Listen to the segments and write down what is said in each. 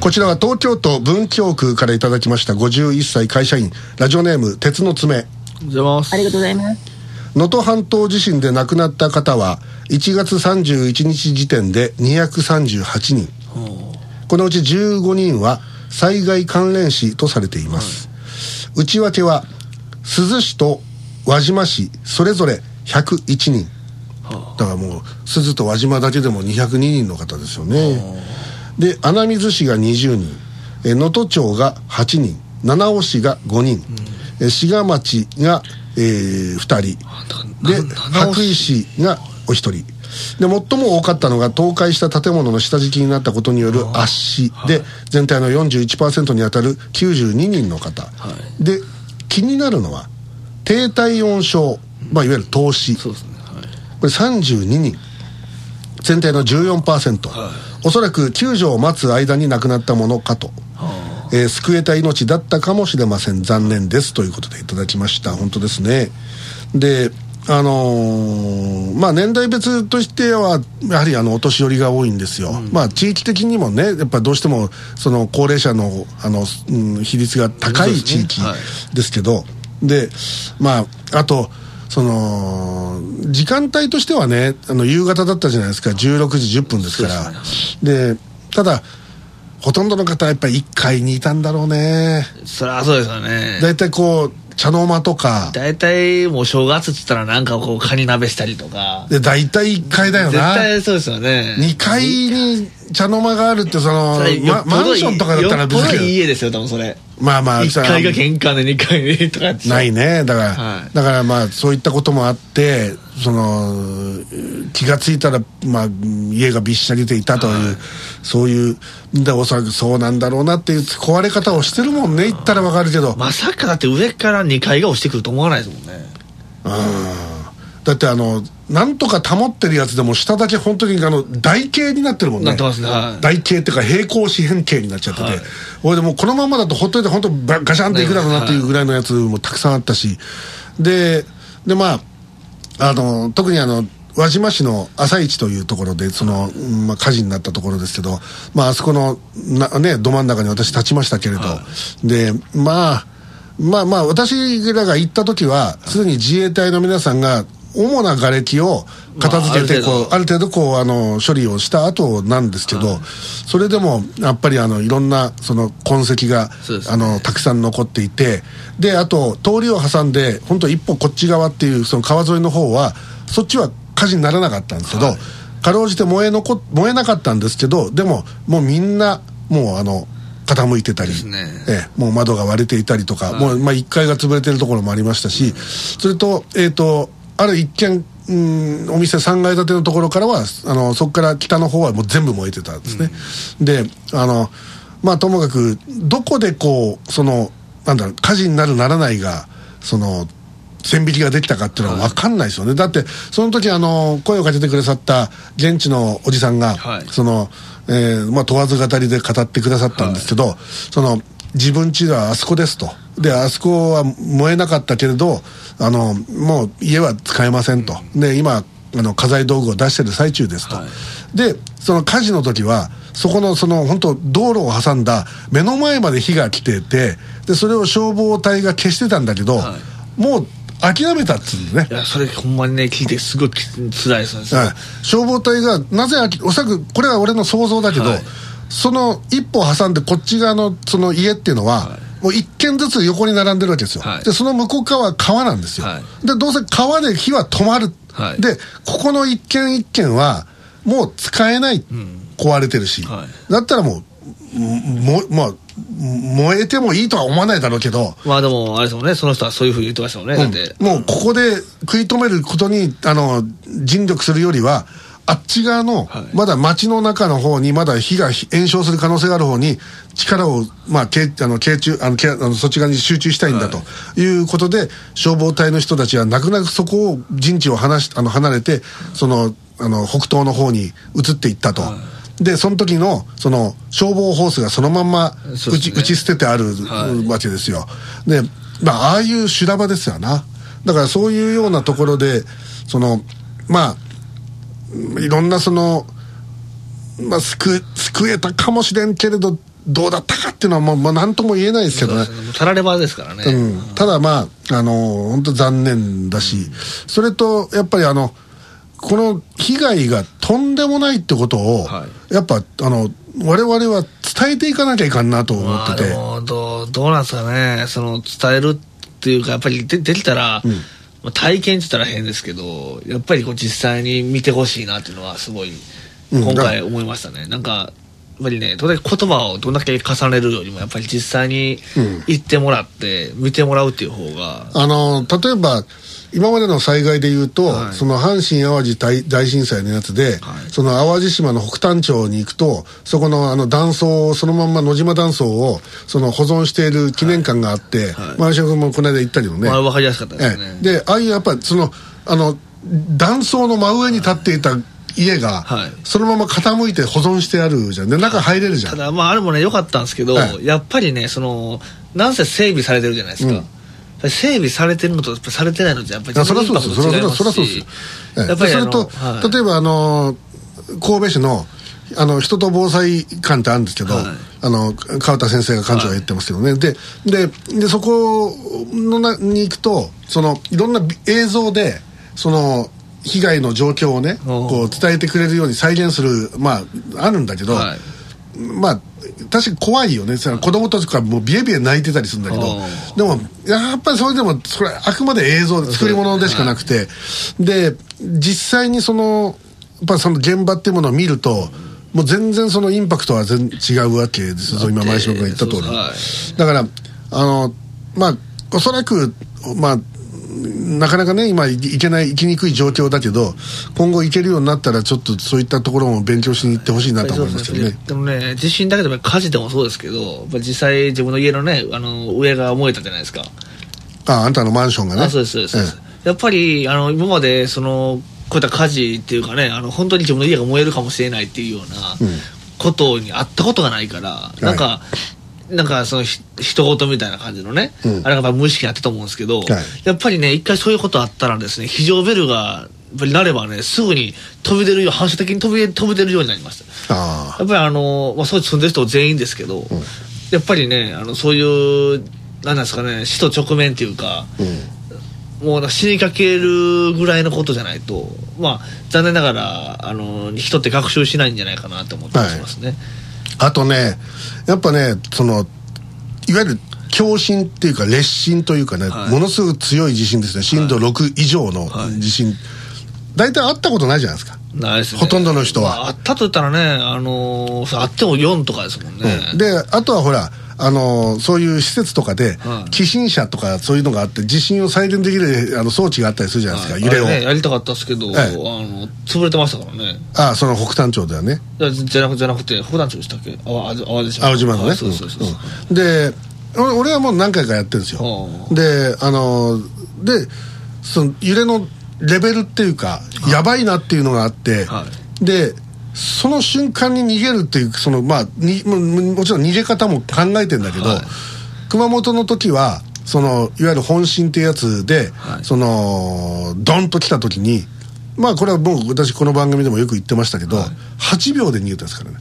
こちらは東京都文京区からいただきました51歳会社員。ラジオネーム鉄の爪。ありがとうございます。能登半島地震で亡くなった方は1月31日時点で238人。このうち15人は災害関連死とされています、内訳は珠洲市と輪島市それぞれ101人だからもう珠洲と輪島だけでも202人の方ですよね。で穴水市が20人。え能登町が8人。七尾市が5人、え志賀町が、え2人。で羽市。咋市がお一人。で最も多かったのが倒壊した建物の下敷きになったことによる圧死。で全体の41%に当たる92人の方、で気になるのは低体温症、まあ、いわゆる凍死。そうですね。はいこれ32人。全体の14%、おそらく救助を待つ間に亡くなったものかと、えー救えた命だったかもしれません。残念ですということでいただきました。本当ですね。であのーまあ年代別としてはやはりあのお年寄りが多いんですよ、まあ地域的にもねやっぱどうしてもその高齢者のあの、うん比率が高い地域ですね。はい。ですけど。でまああとその時間帯としてはねあの夕方だったじゃないですか。16時10分ですから。で,、ただほとんどの方はやっぱり1階にいたんだろうね。そりゃそうですよね。大体こう茶の間とか。大体もう正月っつったらなんかこうカニ鍋したりとか。で大体1階だよ絶な対そうですよね。2階に茶の間があるってそのまマンションとかだったらよっぽどいい別に家ですよ多分それまあまあ1階が玄関で2階でとかないね。だから、はい。だからまあそういったこともあってその気がついたら、まあ、家がびっしゃりでいたという、そういうでおそらくそうなんだろうなっていう壊れ方をしてるもんね言ったらわかるけど、まさかだって上から2階が落ちてくると思わないですもんねだってあのなんとか保ってるやつでも下だけ本当にあの台形になってるもんね。なってますねはい。台形っていうか平行四辺形になっちゃってて、はい。俺でもうこのままだとほっといて本当バガシャンっていくだろうなっていうぐらいのやつもたくさんあったし。ででまああの特にあの輪島市の朝市というところでその、うんまあ、火事になったところですけど、まああそこのな、ね、ど真ん中に私立ちましたけれど、でまあまあまあ私らが行った時はすでに自衛隊の皆さんが主な瓦礫を片付けてまあある程度。こうある程度こうあの処理をした後なんですけど、それでもやっぱりあのいろんなその痕跡が、ね。あのたくさん残っていてであと通りを挟んで本当一歩こっち側っていうその川沿いの方はそっちは火事にならなかったんですけど、かろうじて燃え残燃えなかったんですけどでももうみんなもうあの傾いてたり、ね。ええもう窓が割れていたりとか、もう、まあ、1階が潰れてるところもありましたし、それと,、えー、とある一軒うんお店3階建てのところからはあのそこから北の方はもう全部燃えてたんですね、であのまあともかくどこでこうそのなんだろう火事になるならないがその線引きができたかっていうのは分かんないですよね、だってその時あの声をかけてくださった現地のおじさんが、はい。その、えーまあ、問わず語りで語ってくださったんですけど、その自分家はあそこですとであそこは燃えなかったけれどあのもう家は使えませんと、で今あの家財道具を出してる最中ですと、でその火事の時はそこのその本当道路を挟んだ目の前まで火が来ててでそれを消防隊が消してたんだけど、もう諦めたっつうんね。いやそれほんまにね聞いてすごいき辛いですねはい、消防隊がなぜあきおそらくこれは俺の想像だけど、はい。その一歩挟んでこっち側のその家っていうのは、もう一軒ずつ横に並んでるわけですよ、はい。でその向こう側は川なんですよ、はでどうせ川で火は止まる、はい。でここの一軒一軒はもう使えない、壊れてるし、はい。だったらもうもまあ燃えてもいいとは思わないだろうけど、まあでもあれですもんね。その人はそういうふうに言ってましたもんね、だって。もうここで食い止めることにあの尽力するよりはあっち側の、はいまだ街の中の方にまだ火が炎症する可能性がある方に力を、まあ、けあの傾注あのけあのそっち側に集中したいんだということで、消防隊の人たちは泣く泣くそこを陣地を離しあの離れてそのあの北東の方に移っていったと。でその時のその消防ホースがそのまんま打ち,、打ち捨ててあるはいわけですよ。で、まあ、ああいう修羅場ですよな。だからそういうようなところで、その、まあ、いろんなその、まあ、救救えたかもしれんけれどどうだったかっていうのはもう、まあ、何とも言えないですけどね。たらればですからね。うん、ただまあ、あの本当残念だし、それとやっぱりあの、この被害がとんでもないってことを、はやっぱあの我々は伝えていかなきゃいかんなと思まあってて、でもどうどうなんですかね。その伝えるっていうかやっぱりでできたら、まあ、体験って言ったら変ですけどやっぱりこう実際に見てほしいなっていうのはすごいうん今回思いましたね、なんかやっぱりねどれだけ言葉をどんだけ重ねるよりもやっぱり実際にうん。行ってもらって見てもらうっていう方が、あの例えば今までの災害でいうと、はい。その阪神・淡路大大震災のやつで、はい。その淡路島の北谷町に行くとそこのあの断層をそのまんま野島断層をその保存している記念館があって、はい。前島君もこの間行ったけどね、まあ、分かりやすかったですね、ええ。でああいうやっぱりそのあの断層の真上に立っていた家が、はい。そのまま傾いて保存してあるじゃん。で中入れるじゃん。ただまああれもね良かったんですけど、はいやっぱりねそのなんせ整備されてるじゃないですか、うん整備されてるのとやっぱされてないのじゃやっぱりあそりゃそうですよ。そりゃそうです。やっぱりそれと、はい。例えばあの神戸市のあの人と防災館ってあるんですけど、はい。あの川田先生が館長が言ってますけどね、でででそこのなに行くとそのいろんなび映像でその被害の状況をねこう伝えてくれるように再現するまああるんだけど、はいまあ確かに怖いよね。子供たちがもうビエビエ泣いてたりするんだけど。おでもやっぱりそれでもそれあくまで映像で作り物でしかなくて。で実際にそのやっぱその現場っていうものを見るともう全然そのインパクトは全然違うわけです。よ今前島君が言った通り。だからあのまあおそらくまあなかなかね今い行けない行きにくい状況だけど今後行けるようになったらちょっとそういったところも勉強しに行ってほしいなと思いますけどね。でもね地震だけでも火事でもそうですけど実際自分の家のねあの上が燃えたじゃないですか。ああんたのマンションがね。あそうですそうですそうです、やっぱりあの今までそのこういった火事っていうかねあの本当に自分の家が燃えるかもしれないっていうようなうん。ことにあったことがないから、なんかなんかそのひ人事みたいな感じのね、うん。あれが無意識にあったと思うんですけど、はい。やっぱりね一回そういうことあったらですね非常ベルがやっぱりなればねすぐに飛び出るよう反射的に飛び飛び出るようになりましたあ。やっぱりあの、まあ、そう住んでる人全員ですけど、やっぱりねあのそういうなんですかね死と直面っていうか、あうん。もう死にかけるぐらいのことじゃないとまあ残念ながらあの人って学習しないんじゃないかなと思ってますね、あとねやっぱねそのいわゆる強震っていうか烈震というかね、はい。ものすごく強い地震ですね。震度6以上のはい。地震、大体あったことないじゃないですか、ないですね。ほとんどの人は。まあ、あったと言ったらねあのあっても4とかですもんね、うん。であとはほらあのそういう施設とかで、はい。寄進車とかそういうのがあって地震を再現できるあの装置があったりするじゃないですか、揺れを。あね、やりたかったですけど、ええ。あの潰れてましたからね。ああその北谷町ではね。じゃなくじゃなくて普段町でしたっけ？淡路島。青島のね、はいそうそうそう、うん。で俺俺はもう何回かやってるんですよ。はあ。であのでその揺れのレベルっていうか、やばいなっていうのがあって、はでその瞬間に逃げるっていうそのまあにももちろん逃げ方も考えてんだけど、はい。熊本の時はそのいわゆる本震ってやつで、はい。そのドンと来た時にまあこれはもう私この番組でもよく言ってましたけど、はい。8秒で逃げたんですからね。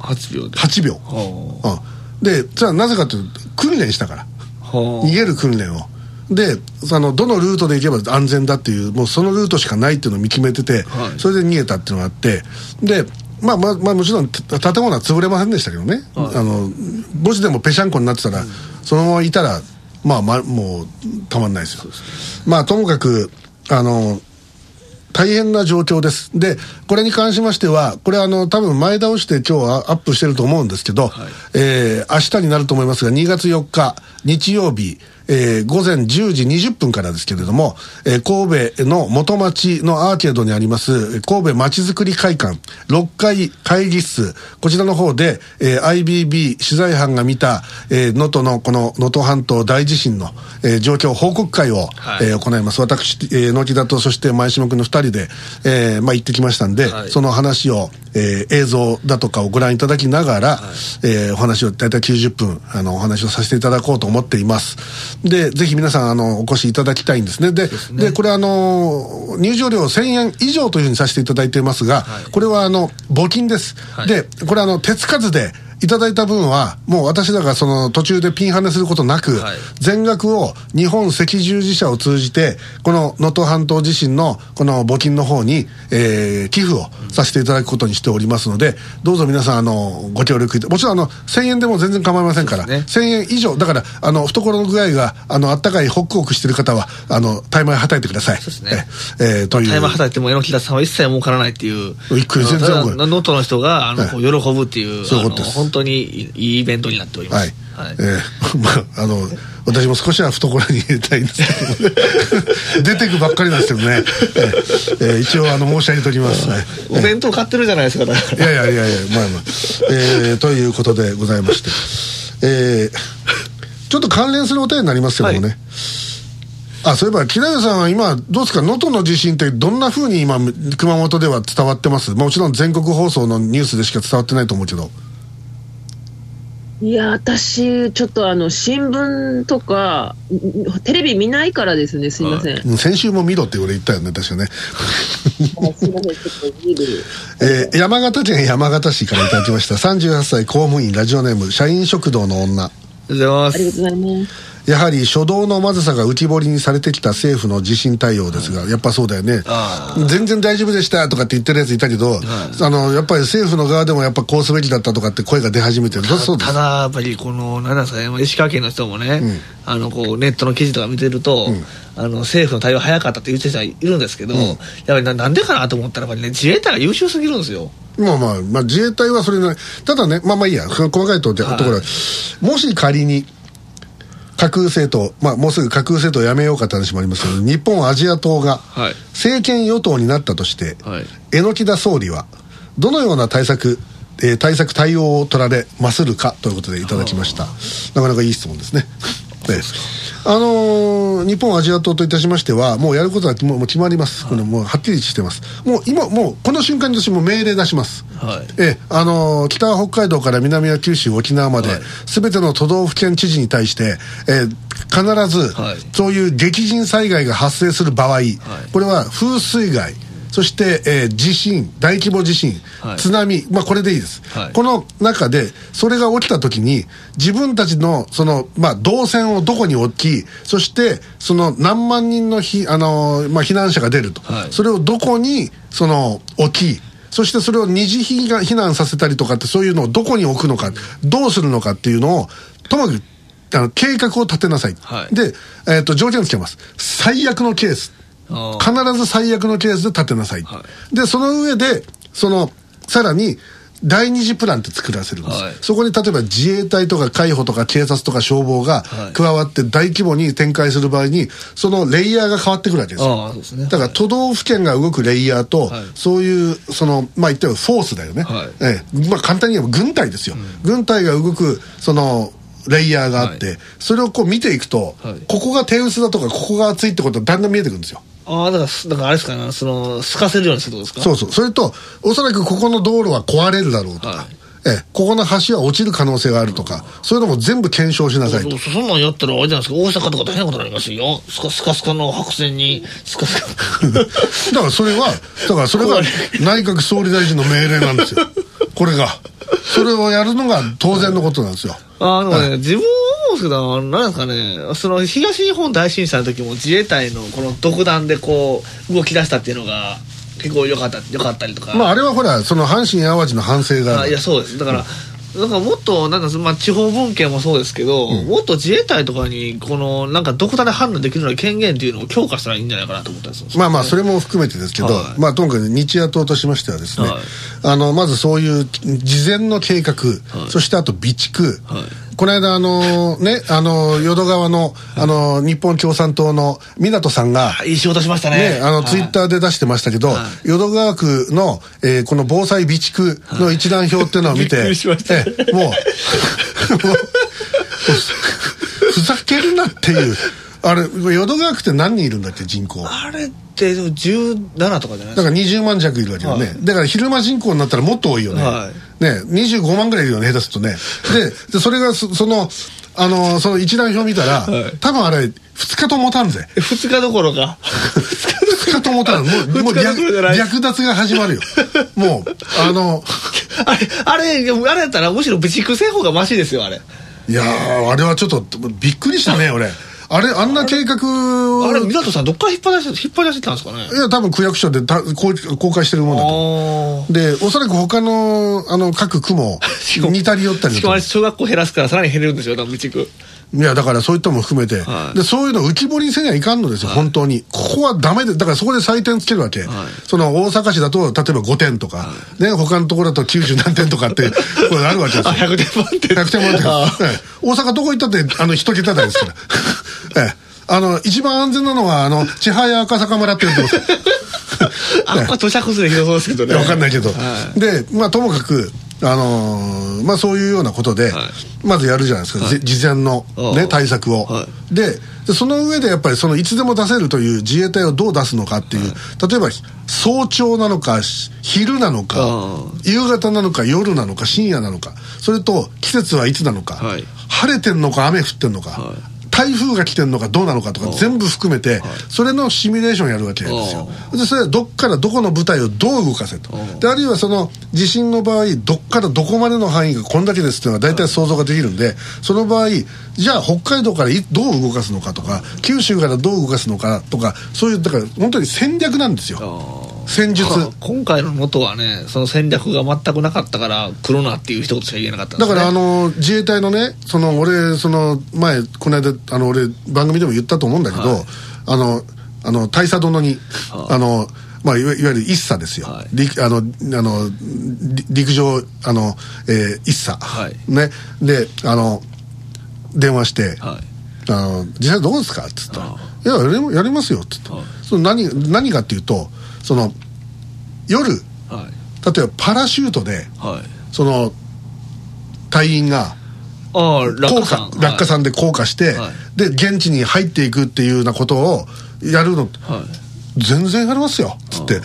8秒で。8秒、はうん、でそれはなぜかというと訓練したから。逃げる訓練をであのどのルートで行けば安全だっていうもうそのルートしかないっていうのを見決めてて、はい。それで逃げたっていうのがあってでまあまあ、まあ、もちろんた建物は潰れませんでしたけどね、はい。あのもしでもぺしゃんこになってたら、そのままいたらまあ、まあ、もうたまんないですよ。まあともかくあの大変な状況です。で、これに関しましては、これあの、多分前倒して今日はアップしてると思うんですけど、はい。えー明日になると思いますが、2月4日、日曜日、えー午前10時20分からですけれども、えー神戸の元町のアーケードにあります、えー神戸まちづくり会館、6階会議室、こちらの方で、えー IBB 取材班が見た、えー能登のこの能登半島大地震の、えー状況報告会を、はい。えー行います。私、えー、野木田とそして前島君の2人で、えーまあ、行ってきましたんで、はい。その話を、えー映像だとかをご覧いただきながら、えーお話を大体90分あのお話をさせていただこうと思っていますでぜひ皆さんあのお越しいただきたいんですね。ででこれあの入場料1000円以上というふうにさせていただいていますが、これはあの募金です、はい。でこれあの手つかずでいただいた分は、もう私らがその途中でピンハネすることなく、はい全額を日本赤十字社を通じて、この能登半島地震のこの募金の方に、えー寄付をさせていただくことにしておりますので、どうぞ皆さん、あの、ご協力いたもちろん、あの、1000円でも全然構いませんから、そうで1000円以上、だから、あの、懐の具合が、あの、あったかいホックホクしてる方は、あの、大枚はたいてください。そうですねええーという。タイマー働いても榎田さんは一切儲からないっていう。一回全然あの儲かる能登の人が、あの、はい喜ぶっていう、そういうことです当にいいイベントになっておりまはい。す。はいえー まあ、あの、私も少しは懐に入れたいんですけど、出てくばっかりなんですけどね。えーえー一応、あの、申し上げておきます。はいお弁当買ってるじゃないですか、だかいやいやいやいや、まあまあ。えーということでございまして。えーちょっと関連するお便りになりますけどもね。あ、そういえば、木田さんは今、どうですか、能登の地震ってどんな風に今、熊本では伝わってます？もちろん全国放送のニュースでしか伝わってないと思うけど。いや、私、ちょっとあの、新聞とか、んテレビ見ないからですね、すいません。うん先週も見ろって俺言ったよね、確かね。はいすいません、ちょっと見る。えー山形県山形市からいただきました。38歳公務員ラジオネーム、社員食堂の女。ら。ありがとうございます。ありがとうございます。やはり初動のまずさが浮き彫りにされてきた政府の地震対応ですが、やっぱそうだよねあ。全然大丈夫でしたとかって言ってるやついたけど、あの、やっぱり政府の側でもやっぱこうすべきだったとかって声が出始めてる。そうそうですた。だ、やっぱり、この、なんですかね、石川県の人もね、あの、こう、ネットの記事とか見てると、あの、政府の対応早かったって言ってる人はいるんですけど、やっぱりななんでかなと思ったら、やっぱりね、自衛隊が優秀すぎるんですよ。まあまあ、まあ自衛隊はそれなりただね、まあまあいいや、細かいところは、もし仮に、架空政党、まあもうすぐ架空政党をやめようかって話もありますけど、日本アジア党がはい。政権与党になったとして、はい。榎木田総理は、どのような対策、えー対策対応を取られまするかということでいただきました。なかなかいい質問ですね。ええ。あのー日本アジア党といたしましては、もうやることはもう決まります。これもうはっきりしてます。もう今、もうこの瞬間に私も命令出します。はいええあのー北は北海道から南は九州、沖縄まで、はいすべての都道府県知事に対して、えー必ず、はいそういう激甚災害が発生する場合、これは風水害、そして、えー地震、大規模地震、はい津波、まあ、これでいいです、はいこの中で、それが起きたときに、自分たちのその、まあ、動線をどこに置き、そして、その何万人のひ、あのーまあ、避難者が出ると、はいそれをどこにその置き、そしてそれを二次避難避難させたりとかって、そういうのをどこに置くのか、どうするのかっていうのを、ともかくあの計画を立てなさい。はいで、えっと条件をつけます。最悪のケース。必ず最悪のケースで立てなさい。はで、その上で、その、さらに、第二次プランって作らせるんです、はい。そこに例えば自衛隊とか海保とか警察とか消防がはい。加わって大規模に展開する場合に、そのレイヤーが変わってくるわけですよ。ね。だから都道府県が動くレイヤーと、はい。そういう、その、まあ言ったらフォースだよね。はい。ええ。まあ簡単に言えば軍隊ですよ。軍隊が動く、その、レイヤーがあって、はい。それをこう見ていくと、はい。ここが手薄だとか、ここが厚いってことがだんだん見えてくるんですよ。ああ、だから、だからあれですかね、その、透かせるようにするとですか？そうそう。それと、おそらくここの道路は壊れるだろうとか、はいええ、ここの橋は落ちる可能性があるとか、そういうのも全部検証しなさいと。そそんなんやったらあれじゃないですか、大阪とか大変なことになりますよ。スカスカスカの白線に、スカスカ。だからそれは、だからそれが 内閣総理大臣の命令なんですよ。これが。それをやるのが当然のことなんですよ。ああ、でもね、自分は思うんですけど、なんですかね、その東日本大震災の時も自衛隊のこの独断でこう、動き出したっていうのが、結構良かった、良かったりとか。まああれはほら、その阪神淡路の反省があいや、そうです。だから、だからもっと、なんか、まあ、地方分権もそうですけど、もっと自衛隊とかに、この、なんか、独断で判断できるような権限っていうのを強化したらいいんじゃないかなと思ったんですよ。まあまあ、それも含めてですけど、はい。まあ、ともかく日野党としましてはですね、はい。あの、まずそういう事前の計画、そしてあと備蓄、はいこの間、あのね、あの、淀川の、あの、日本共産党の港さんが、いい仕事しましたね。ね、あの、はい。ツイッターで出してましたけど、は淀川区の、えーこの防災備蓄の一覧表っていうのを見て、えーもう、ふざけるなっていう、あれ淀川区って何人いるんだっけ人口。あれってでも17とかじゃないですか。だから20万弱いるわけよね、はい。だから昼間人口になったらもっと多いよね、はね25万ぐらいいるよね下手するとね。ででそれがそそのあのその一覧表見たら、はい。多分あれ2日ともたんぜ。2日どころか。2日ともたんもうもう略略奪が始まるよ。もうあの あれあれあれやったらむしろ備蓄製法がマシですよあれ。いやーあれはちょっとびっくりしたね俺あれあんな計画あれ港さんどっから引っ張り出して引っ張り出してたんですかね？いや多分区役所でた公公開してるもんだと。でおそらく他のあの各区も 似たり寄ったりしかもあれ小学校減らすからさらに減れるんですよ多分備蓄いやだからそういったのも含めて、はいでそういうの浮き彫りにせにはいかんのですよ、本当に。ここはダメでだからそこで採点つけるわけ、その大阪市だと例えば5点とか、ね他のところだと90何点とかって これあるわけですあよ100点満点。100点満点。大阪どこ行ったってあの一桁台ですから。ええ。あの一番安全なのはあの千早赤坂村って言ってます。あこれ土砂崩れひどそうですけどね。わかんないけど、はでまあともかくあのーまあそういうようなことで、はい。まずやるじゃないですか、ぜ事前の、ね、対策を、はででその上でやっぱりそのいつでも出せるという自衛隊をどう出すのかっていう、例えば早朝なのかし昼なのかあ。夕方なのか夜なのか深夜なのかそれと季節はいつなのか、はい。晴れてんのか雨降ってんのか、はい台風が来てんのかどうなのかとか全部含めて、それのシミュレーションやるわけですよ。でそれはどっからどこの部隊をどう動かせと。であるいはその地震の場合どっからどこまでの範囲がこんだけですっていうのは大体想像ができるんでその場合じゃあ北海道からいどう動かすのかとか九州からどう動かすのかとかそういうだから本当に戦略なんですよ戦術。今回の元はねその戦略が全くなかったから来るなっていう一言しか言えなかったね、だからあの自衛隊のねその俺その前この間あの俺番組でも言ったと思うんだけど、はい。あのあの大佐殿に、あのまあ、いわいわゆる一佐ですよ、はい。陸あのあのり陸上あの、えー一佐、はい。ね。であの電話して、はい。あの実際どうですか?」っつったらあ「いややりやりますよ」っつって、はい。その何何かっていうとその夜例はい。えばパラシュートではい。その隊員が落下落下さんで降下して、はい。で現地に入っていくっていうようなことをやるの。はい全然やりますよっつって。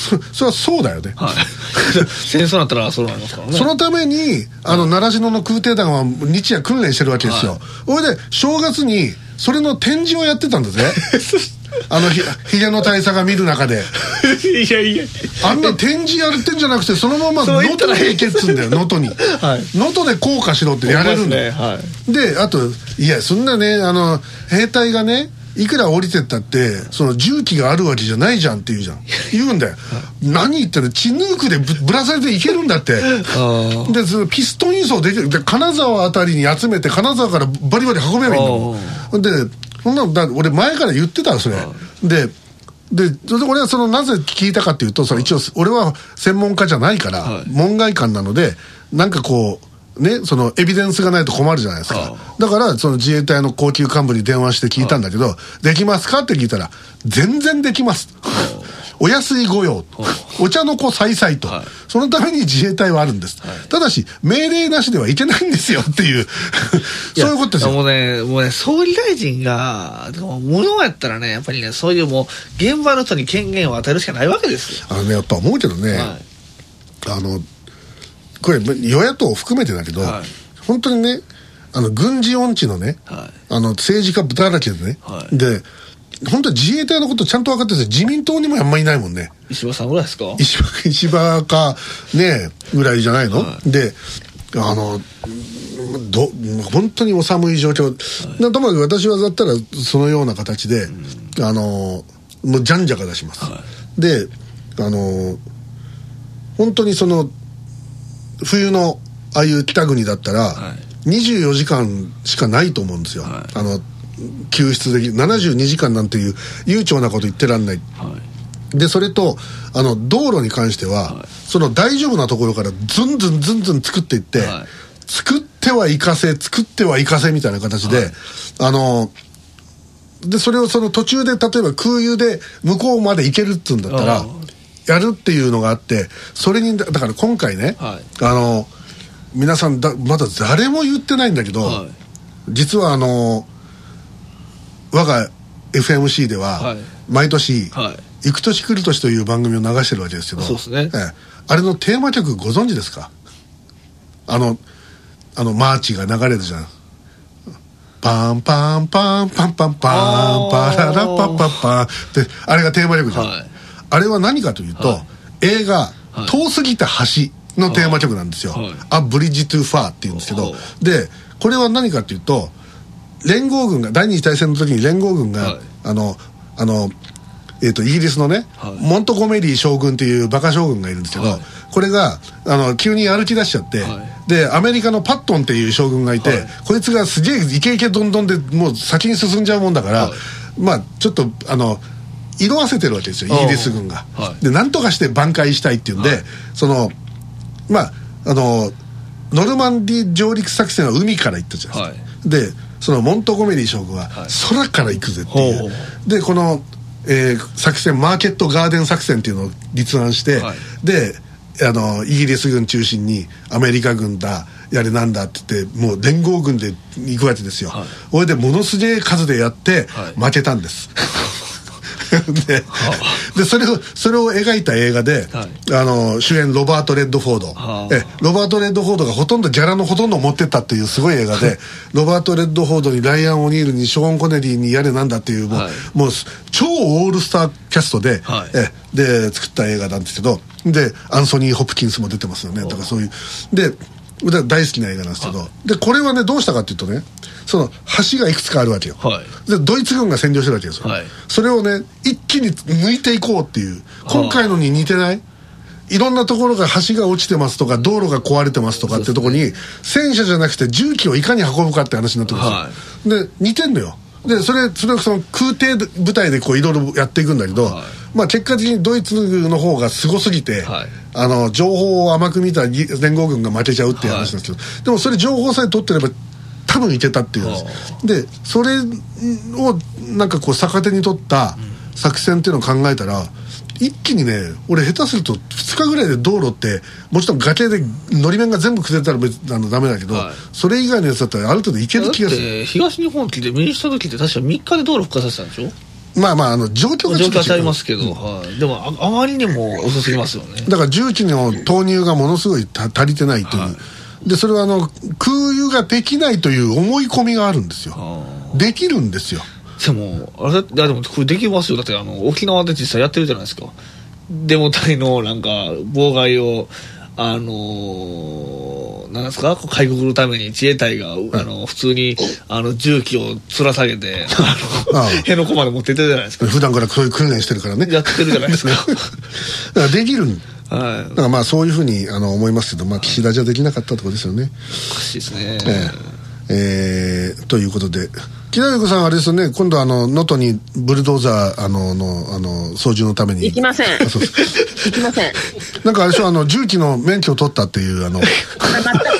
そ それはそうだよね、はい。戦争になったらそうなりますからね。そのためにあの習志野の空挺団は日夜訓練してるわけですよ、それで正月にそれの展示をやってたんだぜ。あのひひげの大佐が見る中で。いやいや。あんな展示やってんじゃなくてそのまま能登に行けっつうんだよ能登に。はい。能登で降下しろってやれるんだよ、思いますであといやそんなねあの兵隊がねいくら降りてったってその重機があるわけじゃないじゃんって言うじゃん。言うんだよ。何言ってんの？血抜くでぶぶら下げていけるんだって。あでそのピストン輸送できる。で金沢あたりに集めて金沢からバリバリ運べばいいんだもんでそんなのだ俺前から言ってたそれ。ででそれで俺はそのなぜ聞いたかっていうとその一応俺は専門家じゃないから、はい。門外漢なのでなんかこうねそのエビデンスがないと困るじゃないですか。だからその自衛隊の高級幹部に電話して聞いたんだけど「できますか?」って聞いたら「全然できます」お安い御用お茶の子さいさいと、はい。そのために自衛隊はあるんです、ただし命令なしではいけないんですよ。っていう。そういうことですよ。もうね、もうね、総理大臣が、でも無能やったらね、やっぱりね、そういうもう、現場の人に権限を与えるしかないわけですよ。あのねやっぱ思うけどね、はい。あのこれ与野党含めてだけど、はい。本当にねあの軍事音痴のね、はい。あの政治家だらけでね、はい。で本当に自衛隊のことちゃんと分かってて自民党にもあんまりいないもんね。石破さんぐらいですか？石破石破かねぐらいじゃないの、はであのど本当にお寒い状況、なともかく私はだったらそのような形で、あのもうじゃんじゃか出します、であの本当にその冬のああいう北国だったら、は24時間しかないと思うんですよ、はい。あの救出できる72時間なんていう悠長なこと言ってらんない。はい。でそれとあの道路に関しては、はい。その大丈夫なところからずんずんずんずん作っていって、はい。作っては行かせ作っては行かせみたいな形で、あのでそれをその途中で例えば空輸で向こうまで行けるっつうんだったらあやるっていうのがあってそれにだだから今回ね、はい。あの皆さんだまだ誰も言ってないんだけど、はい。実はあの我が FMC では、はい。毎年はい「行く年来る年」という番組を流してるわけですけどそうですね。ええ。あれのテーマ曲ご存知ですか？あのあのマーチが流れるじゃん。パンパンパンパンパンパンパララパッパッパン。ってあれがテーマ曲じゃん、はいあれは何かというと、はい。映画はい「遠すぎた橋」のテーマ曲なんですよ。はい「A Bridge too Far」っていうんですけどはでこれは何かというと連合軍が第二次大戦の時に連合軍が、はい。あのあのえー、とイギリスのね、はい。モントゴメリー将軍っていうバカ将軍がいるんですけど、はい。これがあの急に歩き出しちゃって、はでアメリカのパットンっていう将軍がいて、はい。こいつがすげえイケイケどんどんでもう先に進んじゃうもんだから、はい。まあちょっとあの色あせてるわけですよイギリス軍が。はい。で何とかして挽回したいっていうんで、はい。そのまああのノルマンディ上陸作戦は海から行ったじゃないですか、でそのモントゴメリー将軍ははい。空から行くぜっていう、でこの、えー作戦マーケットガーデン作戦っていうのを立案して、はい。であのイギリス軍中心にアメリカ軍だやれなんだって言ってもう連合軍で行くわけですよ、はい。それでものすげえ数でやってはい。負けたんです、ででそれをそれを描いた映画で、はい。あの主演ロバート・レッドフォード、はあ。えロバート・レッドフォードがほとんどギャラのほとんどを持ってったっていうすごい映画でロバート・レッドフォードにライアン・オニールにショーン・コネリーにやれなんだっていうもう,、はい。もう超オールスターキャストで,、はい。えで作った映画なんですけどでアンソニー・ホプキンスも出てますよね。だからそういうで大好きな映画なんですけど、でこれはねどうしたかっていうとねその橋がいくつかあるわけよ、はい。でドイツ軍が占領してるわけですよ、はい。それをね一気に抜いていこうっていう今回のに似てない？いろんなところが橋が落ちてますとか道路が壊れてますとかってところに戦車じゃなくて重機をいかに運ぶかって話になってくるんですよ、で似てんのよ。でそれそれをその空挺部隊でこういろいろやっていくんだけど、はい。まあ結果的にドイツの方がすごすぎて、はい。あの情報を甘く見たぎ連合軍が負けちゃうっていう話なんですけど、でもそれ情報さえ取ってれば多分いけたっていうんですでそれをなんかこう逆手に取った作戦っていうのを考えたら一気にね俺下手すると2日ぐらいで道路ってもちろん崖でのり面が全部崩れたら別あのダメだけど、はい。それ以外のやつだったらある程度いける気がする。て東日本来て民主党時って確か3日で道路復活させたんでしょ？まあまああの状況がちょっと違う。状況はちゃいますけど、はい、でもああまりにも遅すぎますよね。だから重機の投入がものすごいた足りてないという、はでそれはあの空輸ができないという思い込みがあるんですよ。あできるんですよ。でもあれいやでもこれできますよ。だってあの沖縄で実際やってるじゃないですか。デモ隊のなんか妨害をあのーなんですか？開国のために自衛隊が、あの普通にあの重機をつら下げてあの辺野古まで持ってってるじゃないですか。普段からそういう訓練してるからね。やってるじゃないですか。だからできるんはい。だからまあそういうふうにあの思いますけど、まあ、岸田じゃできなかったところですよね。おかしいですね、ええ。えーということで。木田由子さんあれですよね。今度あの能登にブルドーザーあののあの操縦のために。行きません。行きません。なんかあれでしょ？あの重機の免許を取ったっていうあの。全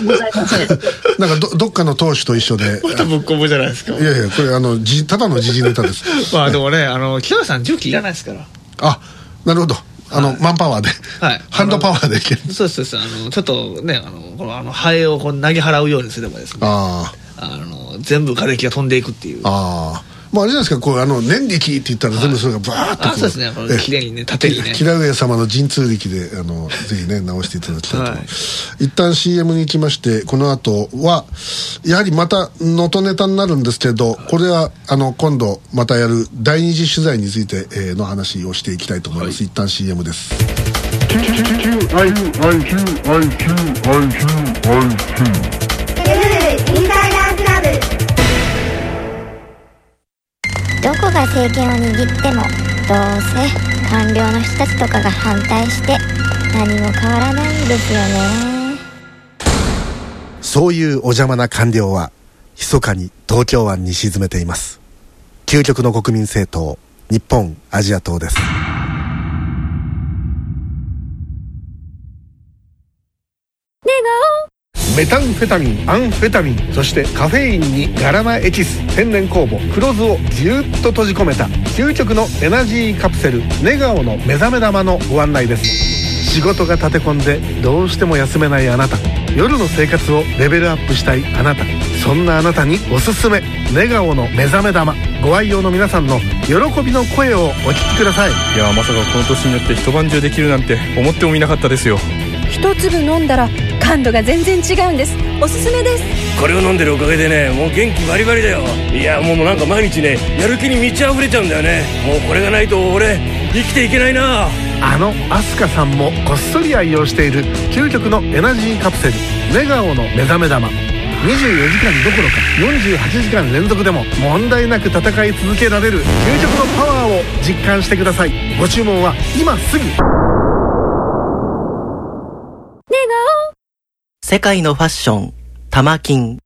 くございません。なんかどどっかの党首と一緒で。またぶっ込むじゃないですか。いやいやこれあのじただの時事ネタです。まあでもねあの北川さん重機いらないですから。あなるほどあの、マンパワーで、はい。ハンドパワーでいける。そうそうです。あのちょっとねあのこのあのハエをこう投げ払うようにすればですねああの全部瓦礫が飛んでいくっていう。あああまああれじゃないですかこうあの念力って言ったら全部それがバーッとこあそうですね。これえ綺麗にね縦にね。きら上様の神通力であの ぜひね直していただきたいと思います、はい。一旦 CM に行きましてこの後はやはりまた能登ネタになるんですけどこれはあの今度またやる第二次取材について、えーの話をしていきたいと思います、一旦 CM ですどこが政権を握ってもどうせ官僚の人たちとかが反対して何も変わらないんですよね。そういうお邪魔な官僚は密かに東京湾に沈めています。究極の国民政党日本アジア党です。メタンフェタミンアンフェタミンそしてカフェインにガラマエキス天然酵母黒酢をぎゅっと閉じ込めた究極のエナジーカプセルネガオの目覚め玉のご案内です。仕事が立て込んでどうしても休めないあなた。夜の生活をレベルアップしたいあなた。そんなあなたにおすすめ寝顔の目覚め玉。ご愛用の皆さんの喜びの声をお聞きください。いやまさかこの年によって一晩中できるなんて思ってもみなかったですよ。一粒飲んだら感度が全然違うんです。おすすめです。これを飲んでるおかげでねもう元気バリバリだよ。いやもうなんか毎日ねやる気に満ち溢れちゃうんだよね。もうこれがないと俺生きていけないな。あのアスカさんもこっそり愛用している究極のエナジーカプセル。寝顔の目覚め玉。24時間どころか48時間連続でも問題なく戦い続けられる究極のパワーを実感してください。ご注文は今すぐ世界のファッション、玉金。